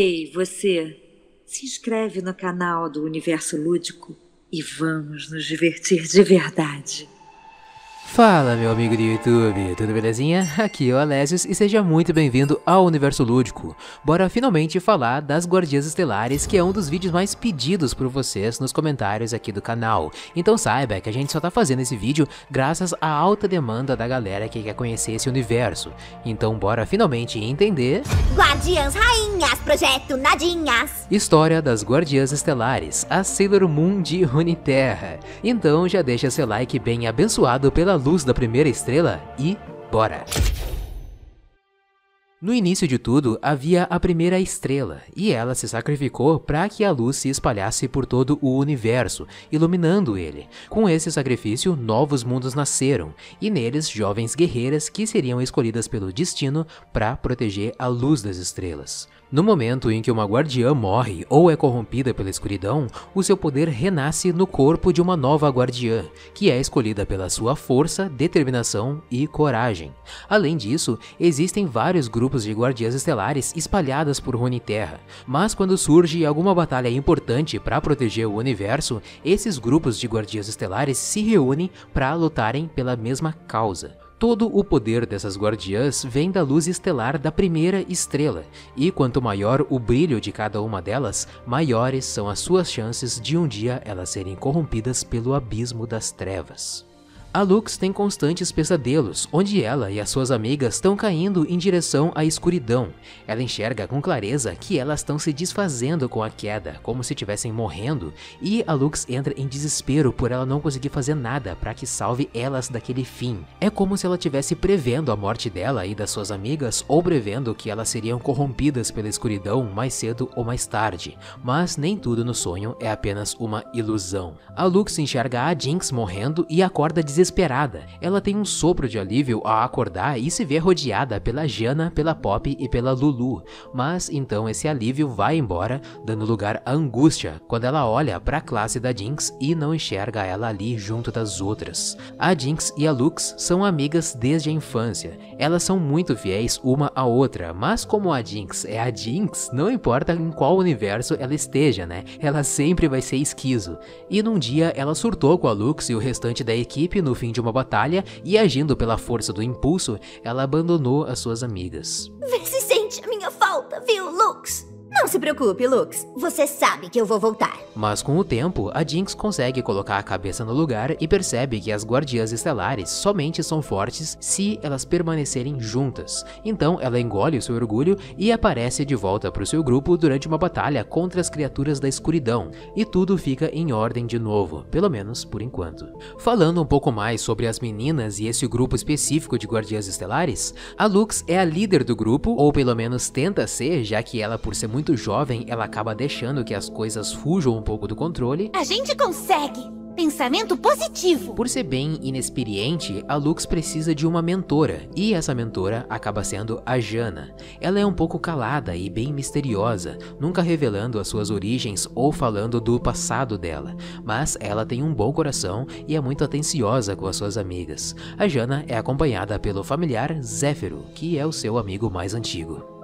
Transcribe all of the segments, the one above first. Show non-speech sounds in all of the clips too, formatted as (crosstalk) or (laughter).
Ei, você, se inscreve no canal do Universo Lúdico e vamos nos divertir de verdade. Fala meu amigo do YouTube, tudo belezinha? Aqui é o Alésios e seja muito bem-vindo ao Universo Lúdico. Bora finalmente falar das Guardiãs Estelares, que é um dos vídeos mais pedidos por vocês nos comentários aqui do canal. Então saiba que a gente só tá fazendo esse vídeo graças à alta demanda da galera que quer conhecer esse universo. Então bora finalmente entender... Guardiãs Rainhas, Projeto Nadinhas História das Guardiãs Estelares, a Sailor Moon de Runeterra. Então já deixa seu like bem abençoado pela luz da primeira estrela e bora! No início de tudo, havia a primeira estrela, e ela se sacrificou para que a luz se espalhasse por todo o universo, iluminando ele. Com esse sacrifício, novos mundos nasceram, e neles jovens guerreiras que seriam escolhidas pelo destino para proteger a luz das estrelas. No momento em que uma guardiã morre ou é corrompida pela escuridão, o seu poder renasce no corpo de uma nova guardiã, que é escolhida pela sua força, determinação e coragem. Além disso, existem vários grupos de guardiãs estelares espalhadas por Runeterra, mas quando surge alguma batalha importante para proteger o universo, esses grupos de guardiãs estelares se reúnem para lutarem pela mesma causa. Todo o poder dessas guardiãs vem da luz estelar da primeira estrela, e quanto maior o brilho de cada uma delas, maiores são as suas chances de um dia elas serem corrompidas pelo abismo das trevas. A Lux tem constantes pesadelos, onde ela e as suas amigas estão caindo em direção à escuridão. Ela enxerga com clareza que elas estão se desfazendo com a queda, como se estivessem morrendo, e a Lux entra em desespero por ela não conseguir fazer nada para que salve elas daquele fim. É como se ela tivesse prevendo a morte dela e das suas amigas, ou prevendo que elas seriam corrompidas pela escuridão mais cedo ou mais tarde, mas nem tudo no sonho é apenas uma ilusão. A Lux enxerga a Jinx morrendo e acorda desesperada desesperada. Ela tem um sopro de alívio ao acordar e se vê rodeada pela Jana, pela Pop e pela Lulu. Mas então esse alívio vai embora, dando lugar à angústia quando ela olha para a classe da Jinx e não enxerga ela ali junto das outras. A Jinx e a Lux são amigas desde a infância. Elas são muito fiéis uma à outra, mas como a Jinx é a Jinx, não importa em qual universo ela esteja, né? Ela sempre vai ser esquizo. E num dia ela surtou com a Lux e o restante da equipe no fim de uma batalha e agindo pela força do impulso, ela abandonou as suas amigas. Vê se sente a minha falta, viu, Lux? Não se preocupe, Lux. Você sabe que eu vou voltar. Mas com o tempo, a Jinx consegue colocar a cabeça no lugar e percebe que as guardiãs estelares somente são fortes se elas permanecerem juntas. Então ela engole o seu orgulho e aparece de volta para o seu grupo durante uma batalha contra as criaturas da escuridão. E tudo fica em ordem de novo, pelo menos por enquanto. Falando um pouco mais sobre as meninas e esse grupo específico de guardiãs estelares, a Lux é a líder do grupo, ou pelo menos tenta ser, já que ela por ser muito muito jovem, ela acaba deixando que as coisas fujam um pouco do controle. A gente consegue! Pensamento positivo! Por ser bem inexperiente, a Lux precisa de uma mentora, e essa mentora acaba sendo a Jana. Ela é um pouco calada e bem misteriosa, nunca revelando as suas origens ou falando do passado dela, mas ela tem um bom coração e é muito atenciosa com as suas amigas. A Jana é acompanhada pelo familiar Zéfiro, que é o seu amigo mais antigo.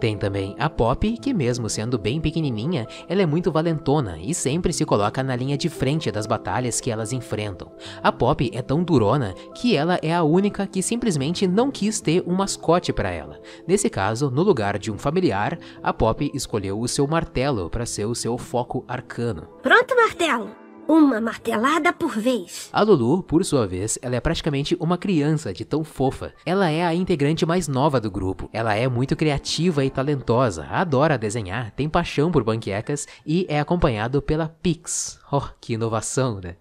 Tem também a Pop, que mesmo sendo bem pequenininha, ela é muito valentona e sempre se coloca na linha de frente das batalhas que elas enfrentam. A Pop é tão durona que ela é a única que simplesmente não quis ter um mascote para ela. Nesse caso, no lugar de um familiar, a Pop escolheu o seu martelo para ser o seu foco arcano. Pronto, martelo! Uma martelada por vez. A Lulu, por sua vez, ela é praticamente uma criança de tão fofa. Ela é a integrante mais nova do grupo. Ela é muito criativa e talentosa, adora desenhar, tem paixão por banquecas e é acompanhado pela Pix. Oh, que inovação, né?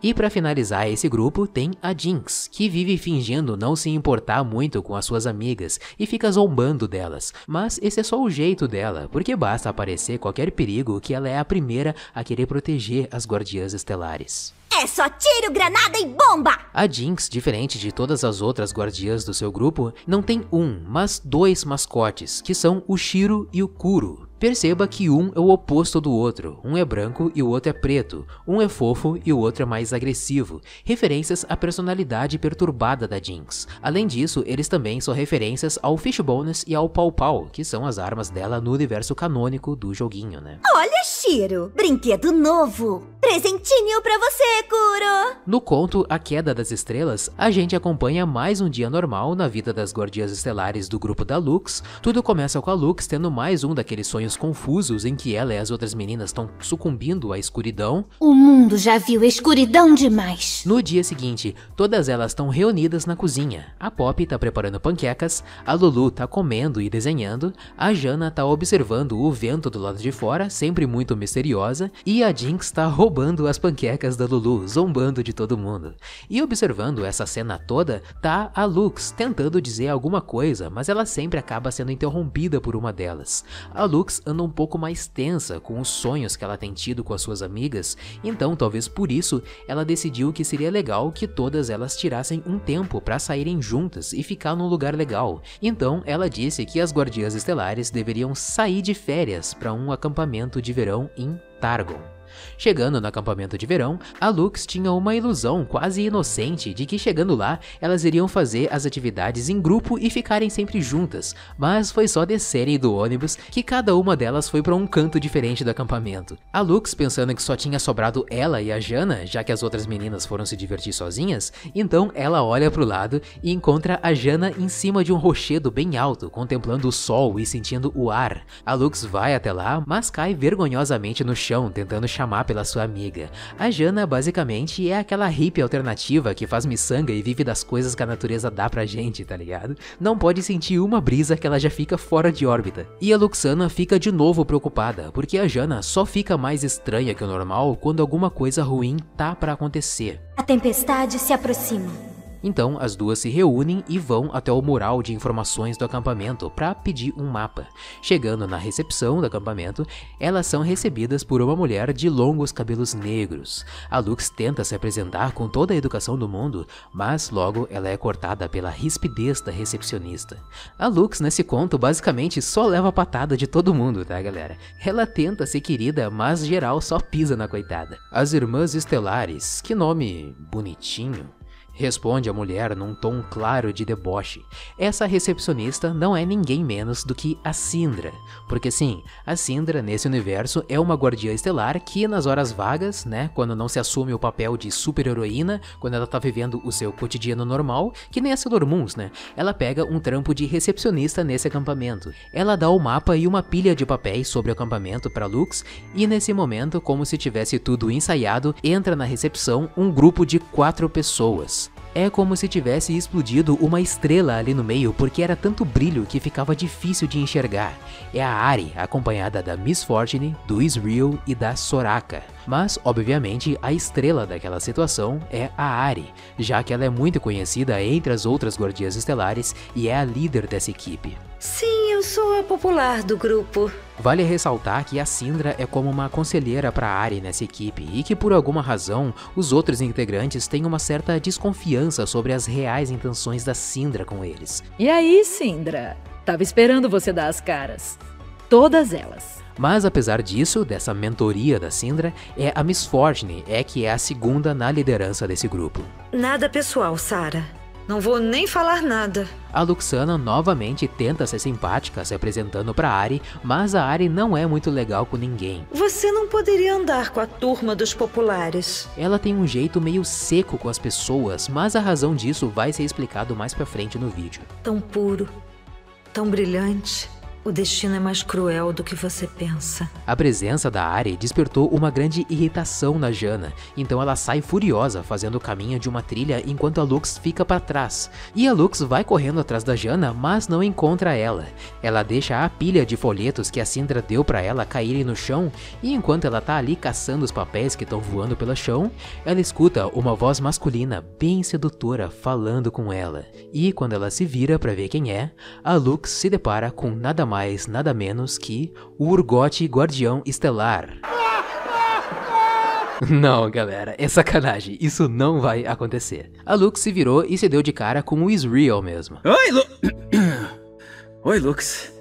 E para finalizar esse grupo tem a Jinx, que vive fingindo não se importar muito com as suas amigas e fica zombando delas. Mas esse é só o jeito dela, porque basta aparecer qualquer perigo que ela é a primeira a querer proteger as guardiãs estelares. É só tiro, granada e bomba! A Jinx, diferente de todas as outras guardiãs do seu grupo, não tem um, mas dois mascotes, que são o Shiro e o Kuro. Perceba que um é o oposto do outro, um é branco e o outro é preto, um é fofo e o outro é mais agressivo, referências à personalidade perturbada da Jinx. Além disso, eles também são referências ao Fishbones e ao Pau Pau, que são as armas dela no universo canônico do joguinho, né? Olha, Shiro, brinquedo novo. Presentinho pra você, Kuro! No conto A Queda das Estrelas, a gente acompanha mais um dia normal na vida das guardiãs estelares do grupo da Lux. Tudo começa com a Lux tendo mais um daqueles sonhos confusos em que ela e as outras meninas estão sucumbindo à escuridão. O mundo já viu escuridão demais. No dia seguinte, todas elas estão reunidas na cozinha. A Pop tá preparando panquecas, a Lulu tá comendo e desenhando, a Jana tá observando o vento do lado de fora, sempre muito misteriosa, e a Jinx tá roubando roubando as panquecas da Lulu, zombando de todo mundo. E observando essa cena toda, tá a Lux tentando dizer alguma coisa, mas ela sempre acaba sendo interrompida por uma delas. A Lux anda um pouco mais tensa com os sonhos que ela tem tido com as suas amigas, então talvez por isso ela decidiu que seria legal que todas elas tirassem um tempo para saírem juntas e ficar num lugar legal. Então ela disse que as guardiãs estelares deveriam sair de férias para um acampamento de verão em Targon. Chegando no acampamento de verão, a Lux tinha uma ilusão quase inocente de que chegando lá, elas iriam fazer as atividades em grupo e ficarem sempre juntas, mas foi só descerem do ônibus que cada uma delas foi para um canto diferente do acampamento. A Lux, pensando que só tinha sobrado ela e a Jana, já que as outras meninas foram se divertir sozinhas, então ela olha pro lado e encontra a Jana em cima de um rochedo bem alto, contemplando o sol e sentindo o ar. A Lux vai até lá, mas cai vergonhosamente no chão, tentando chamar pela sua amiga. A Jana basicamente é aquela hippie alternativa que faz miçanga e vive das coisas que a natureza dá pra gente, tá ligado? Não pode sentir uma brisa que ela já fica fora de órbita. E a Luxana fica de novo preocupada, porque a Jana só fica mais estranha que o normal quando alguma coisa ruim tá para acontecer. A tempestade se aproxima. Então as duas se reúnem e vão até o mural de informações do acampamento para pedir um mapa. Chegando na recepção do acampamento, elas são recebidas por uma mulher de longos cabelos negros. A Lux tenta se apresentar com toda a educação do mundo, mas logo ela é cortada pela rispidez da recepcionista. A Lux nesse conto basicamente só leva a patada de todo mundo, tá galera? Ela tenta ser querida, mas geral só pisa na coitada. As Irmãs Estelares, que nome bonitinho. Responde a mulher num tom claro de deboche. Essa recepcionista não é ninguém menos do que a Sindra. Porque sim, a Sindra nesse universo é uma guardiã estelar que nas horas vagas, né, quando não se assume o papel de super-heroína, quando ela tá vivendo o seu cotidiano normal, que nem a Sailor Moons, né, ela pega um trampo de recepcionista nesse acampamento. Ela dá o mapa e uma pilha de papéis sobre o acampamento para Lux e nesse momento, como se tivesse tudo ensaiado, entra na recepção um grupo de quatro pessoas. É como se tivesse explodido uma estrela ali no meio porque era tanto brilho que ficava difícil de enxergar. É a Ari, acompanhada da Miss Fortune, do Israel e da Soraka. Mas, obviamente, a estrela daquela situação é a Ari, já que ela é muito conhecida entre as outras guardiãs estelares e é a líder dessa equipe. Sim, eu sou a popular do grupo. Vale ressaltar que a Sindra é como uma conselheira para Ari nessa equipe e que por alguma razão os outros integrantes têm uma certa desconfiança sobre as reais intenções da Sindra com eles. E aí, Sindra? Tava esperando você dar as caras. Todas elas. Mas apesar disso, dessa mentoria da Sindra, é a Miss Fortune é que é a segunda na liderança desse grupo. Nada pessoal, Sara. Não vou nem falar nada. A Luxana novamente tenta ser simpática, se apresentando para Ari, mas a Ari não é muito legal com ninguém. Você não poderia andar com a turma dos populares. Ela tem um jeito meio seco com as pessoas, mas a razão disso vai ser explicado mais pra frente no vídeo. Tão puro, tão brilhante. O destino é mais cruel do que você pensa. A presença da Ari despertou uma grande irritação na Jana, então ela sai furiosa fazendo o caminho de uma trilha enquanto a Lux fica para trás. E a Lux vai correndo atrás da Jana, mas não encontra ela. Ela deixa a pilha de folhetos que a Sindra deu para ela caírem no chão, e enquanto ela tá ali caçando os papéis que estão voando pelo chão, ela escuta uma voz masculina bem sedutora falando com ela. E quando ela se vira para ver quem é, a Lux se depara com nada mais mais, nada menos que o Urgot Guardião Estelar. (laughs) Não, galera, é sacanagem. Isso não vai acontecer. A Lux se virou e se deu de cara com o Israel mesmo. Oi, Lu... (coughs) Oi, Lux.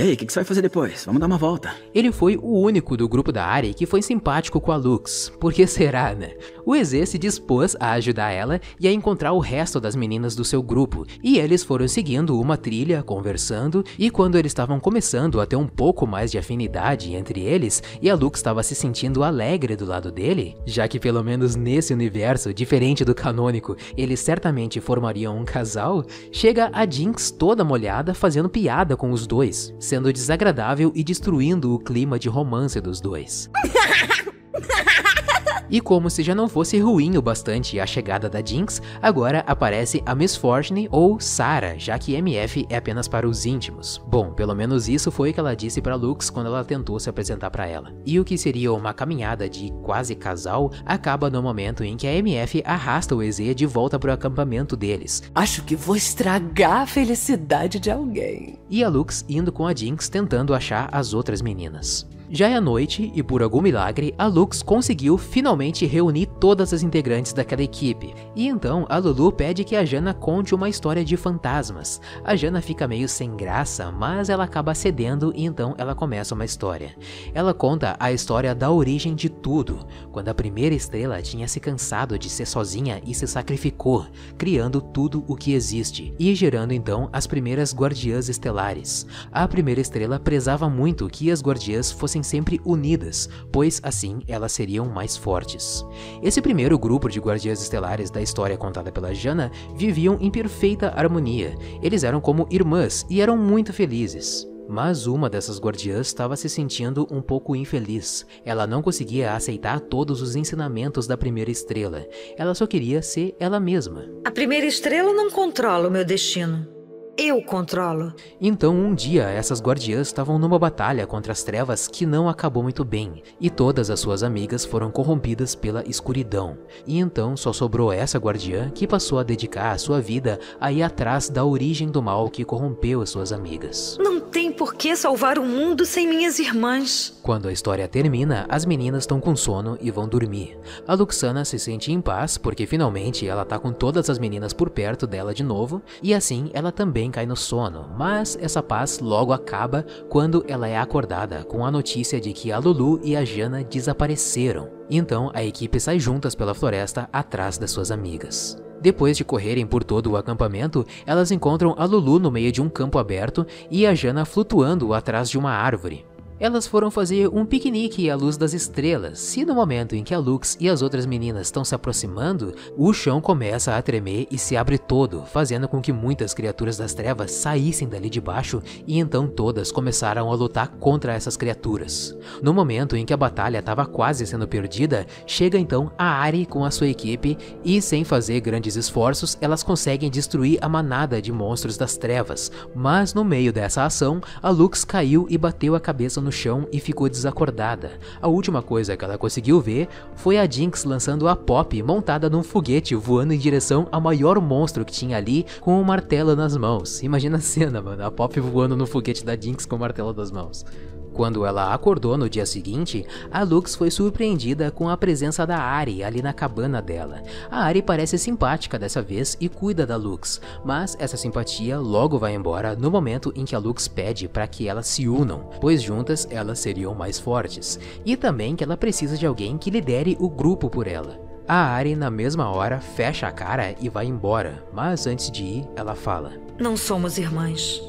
E aí, o que, que você vai fazer depois? Vamos dar uma volta. Ele foi o único do grupo da Ari que foi simpático com a Lux. Por que será, né? O EZ se dispôs a ajudar ela e a encontrar o resto das meninas do seu grupo, e eles foram seguindo uma trilha, conversando, e quando eles estavam começando a ter um pouco mais de afinidade entre eles, e a Lux estava se sentindo alegre do lado dele, já que pelo menos nesse universo, diferente do canônico, eles certamente formariam um casal, chega a Jinx toda molhada fazendo piada com os dois sendo desagradável e destruindo o clima de romance dos dois. (laughs) E como se já não fosse ruim o bastante a chegada da Jinx, agora aparece a Miss Fortune ou Sarah, já que MF é apenas para os íntimos. Bom, pelo menos isso foi o que ela disse para Lux quando ela tentou se apresentar para ela. E o que seria uma caminhada de quase casal acaba no momento em que a MF arrasta o EZ de volta para o acampamento deles. Acho que vou estragar a felicidade de alguém. E a Lux indo com a Jinx tentando achar as outras meninas. Já é noite e por algum milagre, a Lux conseguiu finalmente reunir todas as integrantes daquela equipe. E então a Lulu pede que a Jana conte uma história de fantasmas. A Jana fica meio sem graça, mas ela acaba cedendo e então ela começa uma história. Ela conta a história da origem de tudo, quando a primeira estrela tinha se cansado de ser sozinha e se sacrificou, criando tudo o que existe e gerando então as primeiras guardiãs estelares. A primeira estrela prezava muito que as guardiãs fossem sempre unidas, pois assim elas seriam mais fortes. Esse primeiro grupo de guardiãs estelares da história contada pela Jana viviam em perfeita harmonia. Eles eram como irmãs e eram muito felizes. Mas uma dessas guardiãs estava se sentindo um pouco infeliz. Ela não conseguia aceitar todos os ensinamentos da primeira estrela. Ela só queria ser ela mesma. A primeira estrela não controla o meu destino. Eu controlo. Então, um dia, essas guardiãs estavam numa batalha contra as trevas que não acabou muito bem, e todas as suas amigas foram corrompidas pela escuridão. E então só sobrou essa guardiã que passou a dedicar a sua vida a ir atrás da origem do mal que corrompeu as suas amigas. Não tem por que salvar o mundo sem minhas irmãs. Quando a história termina, as meninas estão com sono e vão dormir. A Luxana se sente em paz porque finalmente ela tá com todas as meninas por perto dela de novo, e assim ela também cai no sono, mas essa paz logo acaba quando ela é acordada com a notícia de que a Lulu e a Jana desapareceram. Então a equipe sai juntas pela floresta atrás das suas amigas. Depois de correrem por todo o acampamento, elas encontram a Lulu no meio de um campo aberto e a Jana flutuando atrás de uma árvore. Elas foram fazer um piquenique à luz das estrelas, e no momento em que a Lux e as outras meninas estão se aproximando, o chão começa a tremer e se abre todo, fazendo com que muitas criaturas das trevas saíssem dali de baixo e então todas começaram a lutar contra essas criaturas. No momento em que a batalha estava quase sendo perdida, chega então a Ari com a sua equipe e, sem fazer grandes esforços, elas conseguem destruir a manada de monstros das trevas, mas no meio dessa ação, a Lux caiu e bateu a cabeça no no chão e ficou desacordada. A última coisa que ela conseguiu ver foi a Jinx lançando a Pop montada num foguete voando em direção ao maior monstro que tinha ali com um martelo nas mãos. Imagina a cena, mano, a Pop voando no foguete da Jinx com o martelo nas mãos. Quando ela acordou no dia seguinte, a Lux foi surpreendida com a presença da Ari ali na cabana dela. A Ari parece simpática dessa vez e cuida da Lux, mas essa simpatia logo vai embora no momento em que a Lux pede para que elas se unam, pois juntas elas seriam mais fortes, e também que ela precisa de alguém que lidere o grupo por ela. A Ari, na mesma hora, fecha a cara e vai embora, mas antes de ir, ela fala: Não somos irmãs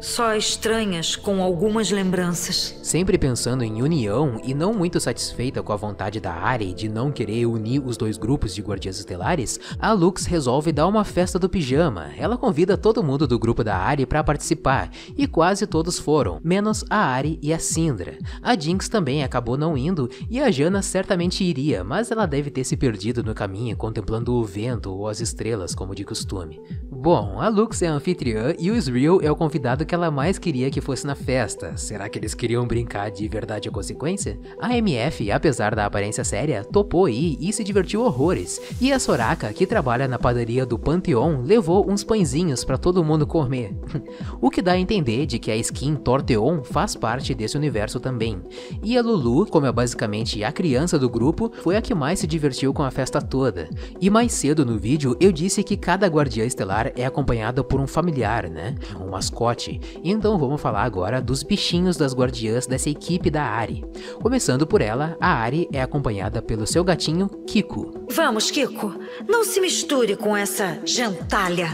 só estranhas com algumas lembranças. Sempre pensando em união e não muito satisfeita com a vontade da Ari de não querer unir os dois grupos de Guardiãs Estelares, a Lux resolve dar uma festa do pijama. Ela convida todo mundo do grupo da Ari para participar e quase todos foram, menos a Ari e a Syndra. A Jinx também acabou não indo e a Jana certamente iria, mas ela deve ter se perdido no caminho contemplando o vento ou as estrelas como de costume. Bom, a Lux é a anfitriã e o Israel é o convidado que ela mais queria que fosse na festa. Será que eles queriam brincar de verdade ou consequência? A MF, apesar da aparência séria, topou e se divertiu horrores. E a Soraka, que trabalha na padaria do Pantheon, levou uns pãezinhos para todo mundo comer. (laughs) o que dá a entender de que a skin Torteon faz parte desse universo também. E a Lulu, como é basicamente a criança do grupo, foi a que mais se divertiu com a festa toda. E mais cedo no vídeo eu disse que cada guardiã estelar é acompanhada por um familiar, né? Um mascote. Então vamos falar agora dos bichinhos das guardiãs dessa equipe da Ari. Começando por ela, a Ari é acompanhada pelo seu gatinho Kiko. Vamos, Kiko. Não se misture com essa gentalha.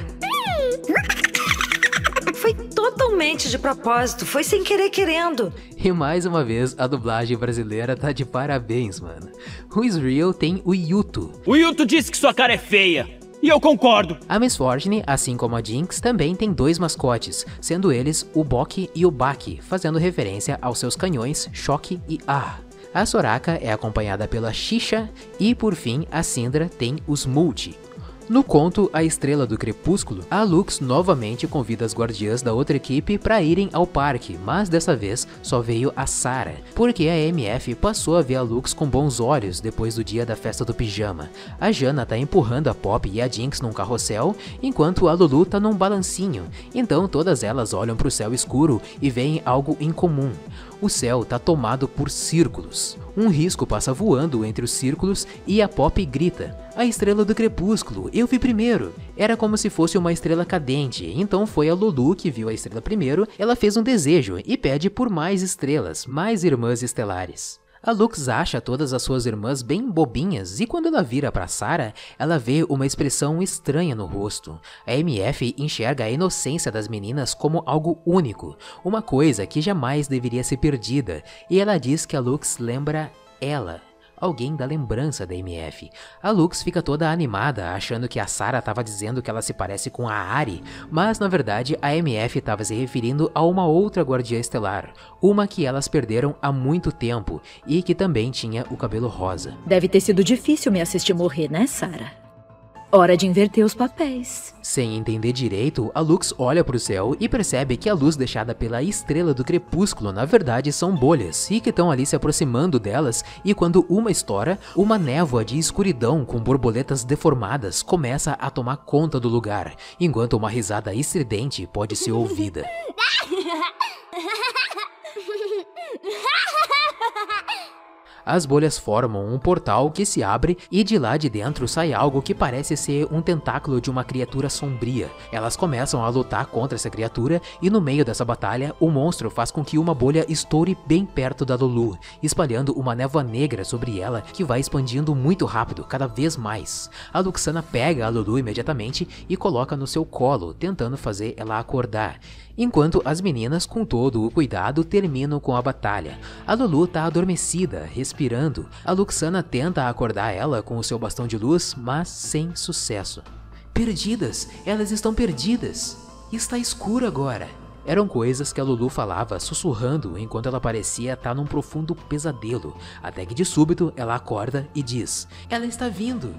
Foi totalmente de propósito, foi sem querer querendo. E mais uma vez, a dublagem brasileira tá de parabéns, mano. O Israel tem o Yuto. O Yuto disse que sua cara é feia. E eu concordo. A Miss Fortune, assim como a Jinx, também tem dois mascotes, sendo eles o Bok e o Baki, fazendo referência aos seus canhões Choque e Ah. A Soraka é acompanhada pela Shisha e, por fim, a Syndra tem os Multi. No conto A Estrela do Crepúsculo, a Lux novamente convida as guardiãs da outra equipe para irem ao parque, mas dessa vez só veio a Sarah, porque a MF passou a ver a Lux com bons olhos depois do dia da festa do pijama. A Jana tá empurrando a Pop e a Jinx num carrossel, enquanto a Lulu tá num balancinho. Então todas elas olham para o céu escuro e veem algo incomum. O céu tá tomado por círculos. Um risco passa voando entre os círculos e a Pop grita: A estrela do crepúsculo, eu vi primeiro. Era como se fosse uma estrela cadente, então foi a Lulu que viu a estrela primeiro. Ela fez um desejo e pede por mais estrelas, mais irmãs estelares. A Lux acha todas as suas irmãs bem bobinhas e quando ela vira para Sarah, ela vê uma expressão estranha no rosto. A MF enxerga a inocência das meninas como algo único, uma coisa que jamais deveria ser perdida, e ela diz que a Lux lembra ela alguém da lembrança da MF. A Lux fica toda animada, achando que a Sarah estava dizendo que ela se parece com a Ari, mas na verdade a MF estava se referindo a uma outra guardiã estelar, uma que elas perderam há muito tempo e que também tinha o cabelo rosa. Deve ter sido difícil me assistir morrer, né, Sarah? Hora de inverter os papéis. Sem entender direito, a Lux olha para o céu e percebe que a luz deixada pela estrela do crepúsculo na verdade são bolhas e que estão ali se aproximando delas e quando uma estoura, uma névoa de escuridão com borboletas deformadas começa a tomar conta do lugar, enquanto uma risada estridente pode ser ouvida. (laughs) As bolhas formam um portal que se abre e de lá de dentro sai algo que parece ser um tentáculo de uma criatura sombria. Elas começam a lutar contra essa criatura e no meio dessa batalha, o monstro faz com que uma bolha estoure bem perto da Lulu, espalhando uma névoa negra sobre ela que vai expandindo muito rápido, cada vez mais. A Luxana pega a Lulu imediatamente e coloca no seu colo, tentando fazer ela acordar enquanto as meninas, com todo o cuidado, terminam com a batalha. A Lulu tá adormecida, respirando. A Luxana tenta acordar ela com o seu bastão de luz, mas sem sucesso. Perdidas! Elas estão perdidas! Está escuro agora! Eram coisas que a Lulu falava sussurrando enquanto ela parecia estar num profundo pesadelo, até que de súbito ela acorda e diz: Ela está vindo!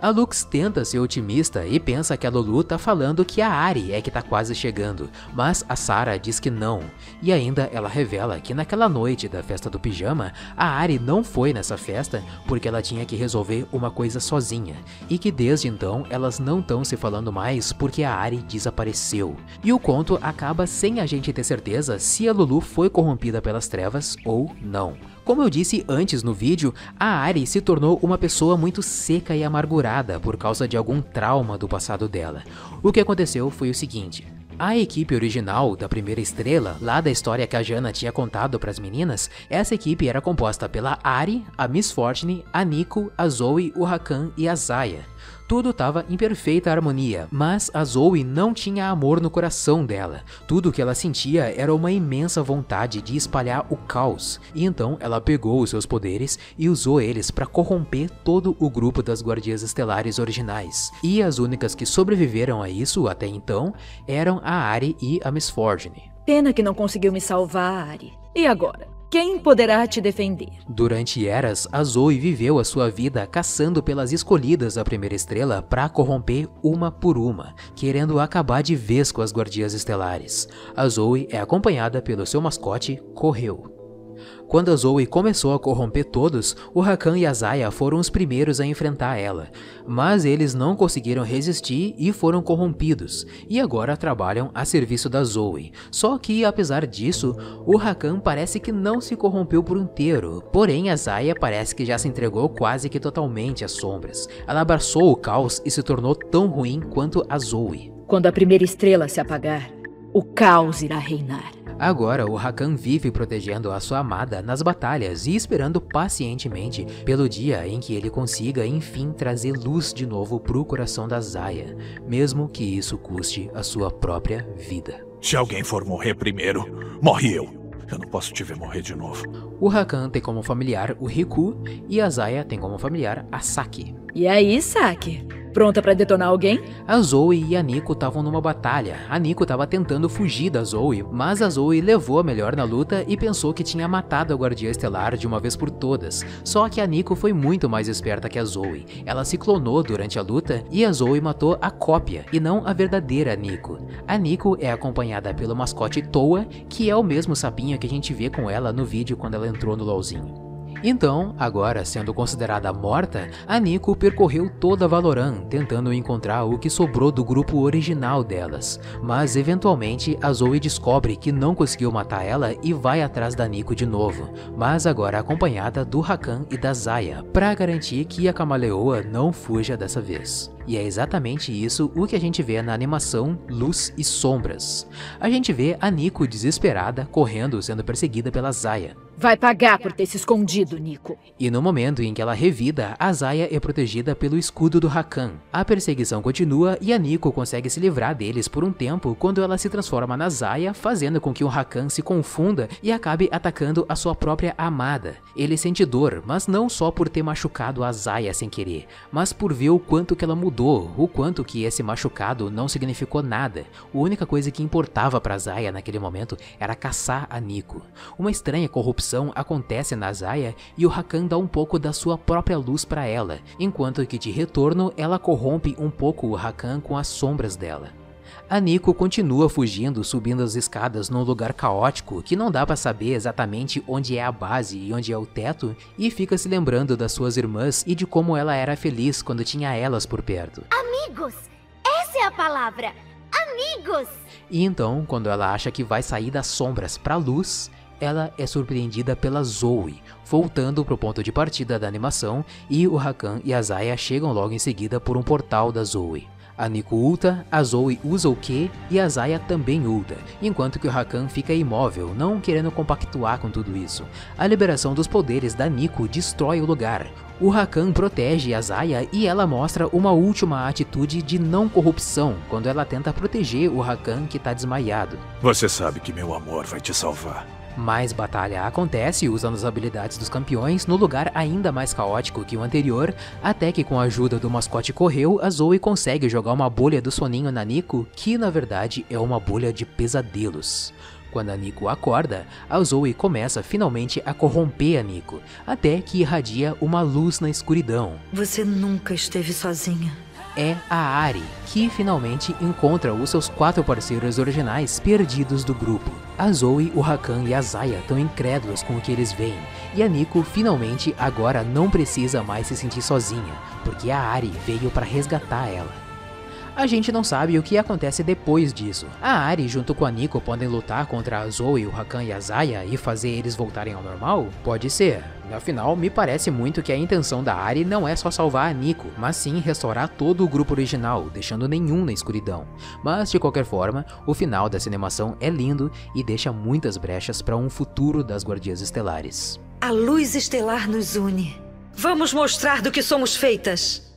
A Lux tenta ser otimista e pensa que a Lulu tá falando que a Ari é que tá quase chegando, mas a Sarah diz que não. E ainda ela revela que naquela noite da festa do pijama, a Ari não foi nessa festa porque ela tinha que resolver uma coisa sozinha, e que desde então elas não estão se falando mais porque a Ari desapareceu. E o conto acaba sem a gente ter certeza se a Lulu foi corrompida pelas trevas ou não. Como eu disse antes no vídeo, a Ari se tornou uma pessoa muito seca e amargurada por causa de algum trauma do passado dela. O que aconteceu foi o seguinte. A equipe original da primeira estrela, lá da história que a Jana tinha contado para as meninas, essa equipe era composta pela Ari, a Miss Fortune, a Nico, a Zoe, o Rakan e a Zaya. Tudo estava em perfeita harmonia, mas a Zoe não tinha amor no coração dela. Tudo que ela sentia era uma imensa vontade de espalhar o caos, e então ela pegou os seus poderes e usou eles para corromper todo o grupo das Guardiãs Estelares originais. E as únicas que sobreviveram a isso até então eram a Ari e a Miss Fortune. Pena que não conseguiu me salvar, Ari. E agora? Quem poderá te defender? Durante eras, a Zoe viveu a sua vida caçando pelas escolhidas da primeira estrela para corromper uma por uma, querendo acabar de vez com as guardiãs estelares. A Zoe é acompanhada pelo seu mascote, Correu. Quando a Zoe começou a corromper todos, o Rakan e a Zaya foram os primeiros a enfrentar ela, mas eles não conseguiram resistir e foram corrompidos, e agora trabalham a serviço da Zoe. Só que, apesar disso, o Rakan parece que não se corrompeu por inteiro, porém a Zaya parece que já se entregou quase que totalmente às sombras. Ela abraçou o caos e se tornou tão ruim quanto a Zoe. Quando a primeira estrela se apagar, o caos irá reinar. Agora, o Rakan vive protegendo a sua amada nas batalhas e esperando pacientemente pelo dia em que ele consiga enfim trazer luz de novo pro coração da Zaya, mesmo que isso custe a sua própria vida. Se alguém for morrer primeiro, morre eu. Eu não posso te ver morrer de novo. O Rakan tem como familiar o Riku e a Zaya tem como familiar a Saki. E aí, Saki? Pronta pra detonar alguém? A Zoe e a Nico estavam numa batalha. A Nico estava tentando fugir da Zoe, mas a Zoe levou a melhor na luta e pensou que tinha matado a Guardia Estelar de uma vez por todas. Só que a Nico foi muito mais esperta que a Zoe. Ela se clonou durante a luta e a Zoe matou a cópia e não a verdadeira Nico. A Nico é acompanhada pelo mascote Toa, que é o mesmo sapinho que a gente vê com ela no vídeo quando ela entrou no LoLzinho. Então, agora sendo considerada morta, a Nico percorreu toda Valorant tentando encontrar o que sobrou do grupo original delas, mas eventualmente a Zoe descobre que não conseguiu matar ela e vai atrás da Nico de novo, mas agora acompanhada do Rakan e da Zaya, para garantir que a camaleoa não fuja dessa vez. E é exatamente isso o que a gente vê na animação Luz e Sombras. A gente vê a Nico desesperada, correndo, sendo perseguida pela Zaya. Vai pagar por ter se escondido, Nico. E no momento em que ela revida, a Zaya é protegida pelo escudo do Rakan. A perseguição continua e a Nico consegue se livrar deles por um tempo quando ela se transforma na Zaya, fazendo com que o Rakan se confunda e acabe atacando a sua própria amada. Ele sente dor, mas não só por ter machucado a Zaya sem querer, mas por ver o quanto que ela mudou, o quanto que esse machucado não significou nada. A única coisa que importava para Zaya naquele momento era caçar a Nico. Uma estranha corrupção acontece na Zaya e o Rakan dá um pouco da sua própria luz para ela, enquanto que de retorno ela corrompe um pouco o Rakan com as sombras dela. A Nico continua fugindo, subindo as escadas num lugar caótico que não dá para saber exatamente onde é a base e onde é o teto, e fica se lembrando das suas irmãs e de como ela era feliz quando tinha elas por perto. Amigos! Essa é a palavra! Amigos! E então, quando ela acha que vai sair das sombras para a luz, ela é surpreendida pela Zoe, voltando para o ponto de partida da animação, e o Rakan e a Zaya chegam logo em seguida por um portal da Zoe. A Nico ulta, a Zoe usa o Q e a Zaya também ulta, enquanto que o Rakan fica imóvel, não querendo compactuar com tudo isso. A liberação dos poderes da Nico destrói o lugar. O Rakan protege a Zaya e ela mostra uma última atitude de não corrupção quando ela tenta proteger o Rakan que está desmaiado. Você sabe que meu amor vai te salvar. Mais batalha acontece usando as habilidades dos campeões no lugar ainda mais caótico que o anterior, até que com a ajuda do mascote Correu, a Zoe consegue jogar uma bolha do soninho na Nico, que na verdade é uma bolha de pesadelos. Quando a Nico acorda, a Zoe começa finalmente a corromper a Nico, até que irradia uma luz na escuridão. Você nunca esteve sozinha é a Ari, que finalmente encontra os seus quatro parceiros originais perdidos do grupo. A Zoe, o Rakan e a Zaya estão incrédulos com o que eles veem, e a Nico finalmente agora não precisa mais se sentir sozinha, porque a Ari veio para resgatar ela. A gente não sabe o que acontece depois disso. A Ari junto com a Nico podem lutar contra a Zoe, o Rakan e a Zaya e fazer eles voltarem ao normal? Pode ser. Afinal, me parece muito que a intenção da Ari não é só salvar a Nico, mas sim restaurar todo o grupo original, deixando nenhum na escuridão. Mas de qualquer forma, o final dessa animação é lindo e deixa muitas brechas para um futuro das Guardias Estelares. A luz estelar nos une. Vamos mostrar do que somos feitas.